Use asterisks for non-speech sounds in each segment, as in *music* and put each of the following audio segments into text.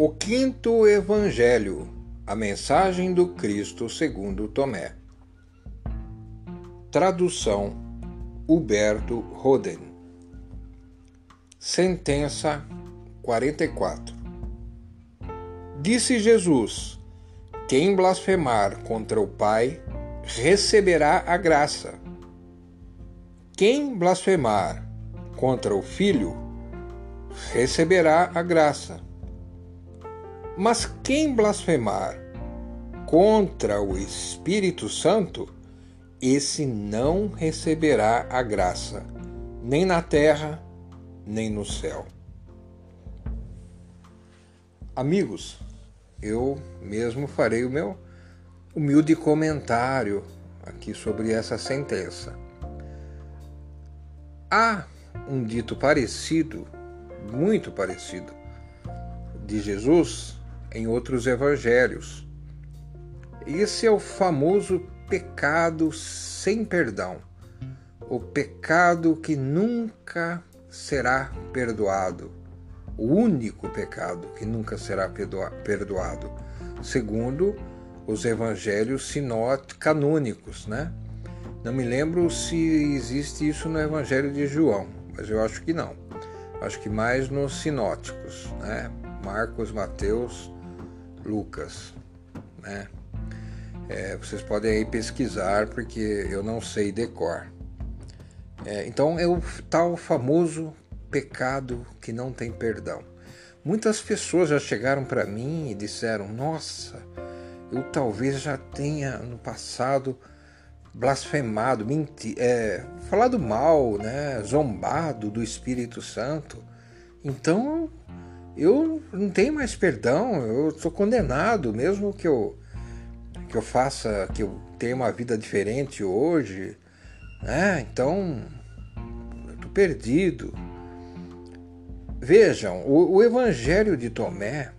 O quinto evangelho, a mensagem do Cristo segundo Tomé. Tradução Huberto Roden. Sentença 44. Disse Jesus: Quem blasfemar contra o Pai receberá a graça. Quem blasfemar contra o Filho receberá a graça. Mas quem blasfemar contra o Espírito Santo, esse não receberá a graça, nem na terra, nem no céu. Amigos, eu mesmo farei o meu humilde comentário aqui sobre essa sentença. Há um dito parecido, muito parecido, de Jesus em outros evangelhos. Esse é o famoso pecado sem perdão, o pecado que nunca será perdoado, o único pecado que nunca será perdoado, segundo os evangelhos sinóticos canônicos, né? Não me lembro se existe isso no evangelho de João, mas eu acho que não. Acho que mais nos sinóticos, né? Marcos, Mateus, Lucas, né? É, vocês podem aí pesquisar porque eu não sei decor. É, então é o tal famoso pecado que não tem perdão. Muitas pessoas já chegaram para mim e disseram: Nossa, eu talvez já tenha no passado blasfemado, menti é, falado mal, né, zombado do Espírito Santo. Então eu não tenho mais perdão, eu sou condenado, mesmo que eu que eu faça, que eu tenha uma vida diferente hoje, né? Então eu tô perdido. Vejam, o, o Evangelho de Tomé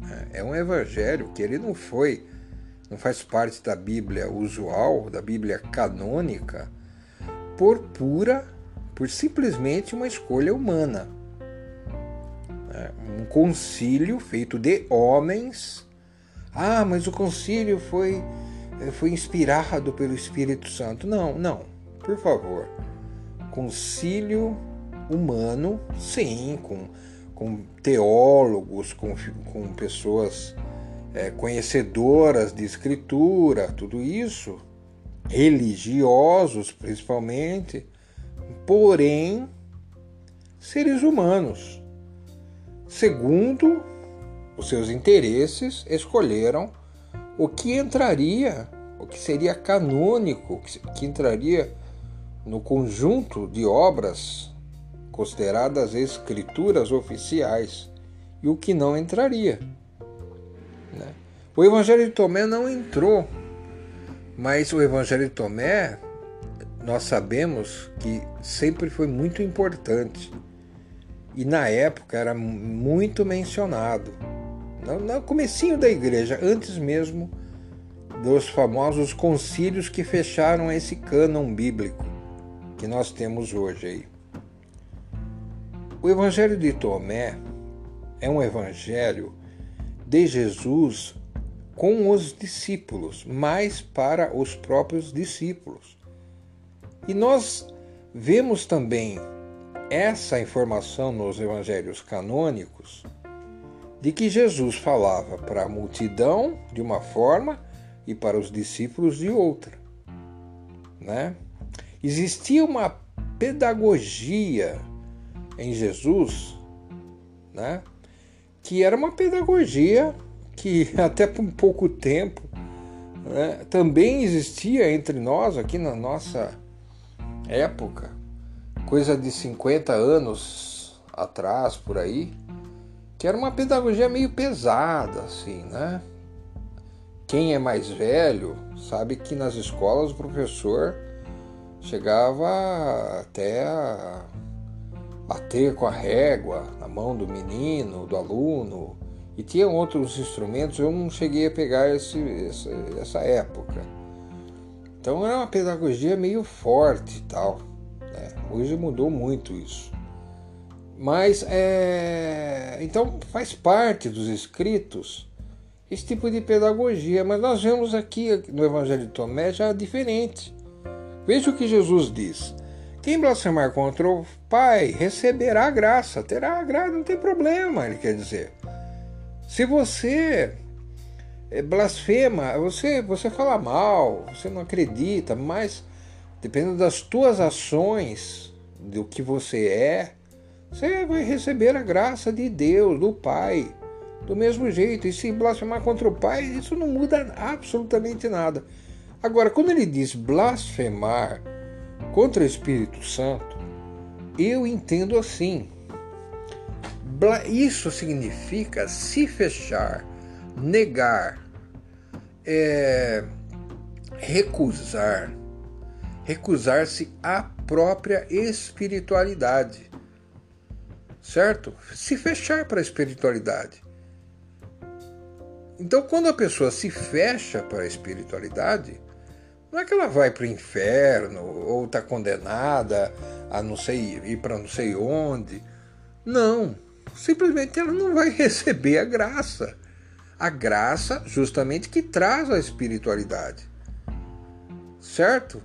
né, é um evangelho que ele não foi, não faz parte da Bíblia usual, da Bíblia canônica, por pura, por simplesmente uma escolha humana um concílio feito de homens. Ah, mas o concílio foi, eh, foi inspirado pelo Espírito Santo. Não, não, por favor. Concílio humano, sim, com, com teólogos, com, com pessoas é, conhecedoras de escritura, tudo isso, religiosos principalmente, porém seres humanos segundo os seus interesses, escolheram o que entraria, o que seria canônico, que entraria no conjunto de obras consideradas escrituras oficiais e o que não entraria. Né? O Evangelho de Tomé não entrou, mas o Evangelho de Tomé nós sabemos que sempre foi muito importante e na época era muito mencionado. No, no comecinho da igreja, antes mesmo dos famosos concílios que fecharam esse cânon bíblico que nós temos hoje aí. O Evangelho de Tomé é um evangelho de Jesus com os discípulos, mais para os próprios discípulos. E nós vemos também essa informação nos evangelhos canônicos de que Jesus falava para a multidão de uma forma e para os discípulos de outra. Né? Existia uma pedagogia em Jesus, né? que era uma pedagogia que *laughs* até por pouco tempo né, também existia entre nós aqui na nossa época coisa de 50 anos atrás, por aí, que era uma pedagogia meio pesada, assim, né? Quem é mais velho sabe que nas escolas o professor chegava até a bater com a régua na mão do menino, do aluno, e tinha outros instrumentos, eu não cheguei a pegar esse, essa, essa época. Então era uma pedagogia meio forte e tal. Hoje mudou muito isso. Mas é, então faz parte dos escritos esse tipo de pedagogia, mas nós vemos aqui no Evangelho de Tomé já diferente. Veja o que Jesus diz: quem blasfemar contra o Pai receberá a graça, terá a graça, não tem problema, ele quer dizer. Se você é, blasfema, você, você fala mal, você não acredita, mas dependendo das tuas ações, do que você é, você vai receber a graça de Deus, do Pai, do mesmo jeito. E se blasfemar contra o Pai, isso não muda absolutamente nada. Agora, quando ele diz blasfemar contra o Espírito Santo, eu entendo assim. Isso significa se fechar, negar, é, recusar, recusar-se à própria espiritualidade, certo? Se fechar para a espiritualidade. Então, quando a pessoa se fecha para a espiritualidade, não é que ela vai para o inferno ou está condenada a não sei ir para não sei onde. Não, simplesmente ela não vai *laughs* receber a graça. A graça, justamente, que traz a espiritualidade. Certo?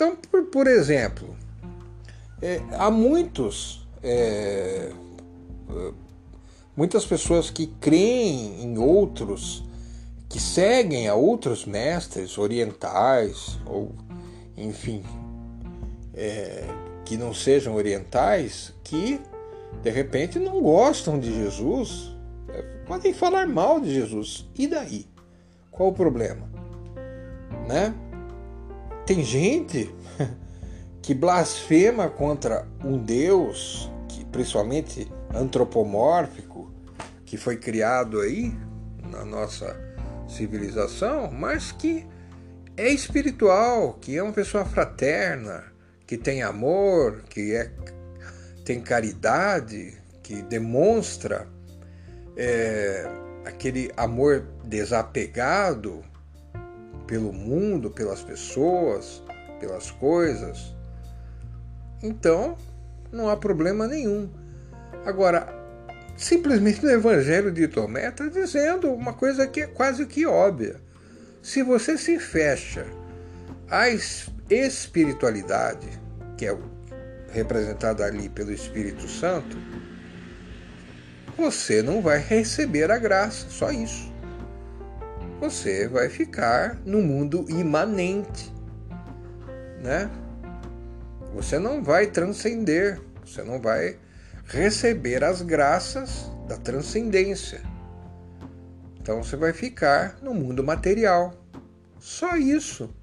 Então, por, por exemplo, é, há muitos. É, muitas pessoas que creem em outros que seguem a outros mestres orientais ou, enfim, é, que não sejam orientais, que de repente não gostam de Jesus, é, podem falar mal de Jesus. E daí? Qual o problema? Né? Tem gente *laughs* que blasfema contra um Deus, que principalmente antropomórfico, que foi criado aí na nossa civilização, mas que é espiritual, que é uma pessoa fraterna, que tem amor, que é, tem caridade, que demonstra é, aquele amor desapegado pelo mundo, pelas pessoas, pelas coisas. Então, não há problema nenhum. Agora, simplesmente no Evangelho de Tomé está dizendo uma coisa que é quase que óbvia. Se você se fecha à espiritualidade, que é representada ali pelo Espírito Santo, você não vai receber a graça, só isso. Você vai ficar no mundo imanente, né? Você não vai transcender, você não vai receber as graças da transcendência. Então você vai ficar no mundo material. Só isso.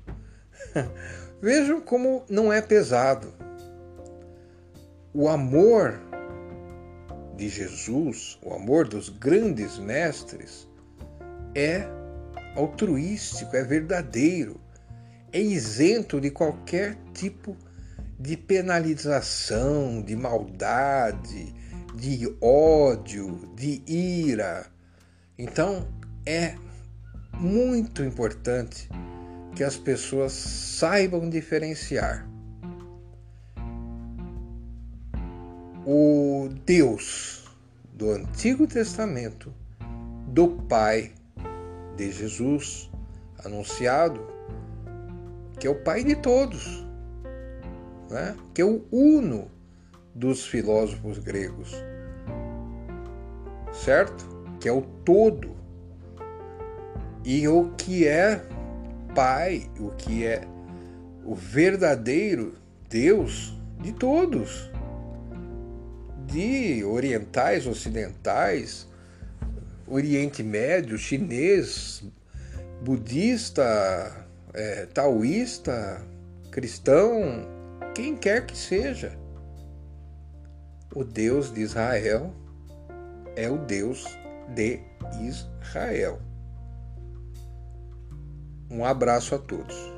*laughs* Vejam como não é pesado. O amor de Jesus, o amor dos grandes mestres, é altruístico, é verdadeiro, é isento de qualquer tipo de penalização, de maldade, de ódio, de ira. Então é muito importante que as pessoas saibam diferenciar o Deus do Antigo Testamento do Pai de Jesus anunciado, que é o Pai de todos né? que é o uno dos filósofos gregos, certo? Que é o todo. E o que é Pai, o que é o verdadeiro Deus de todos, de orientais, ocidentais, Oriente Médio, chinês, budista, é, taoísta, cristão, quem quer que seja. O Deus de Israel é o Deus de Israel. Um abraço a todos.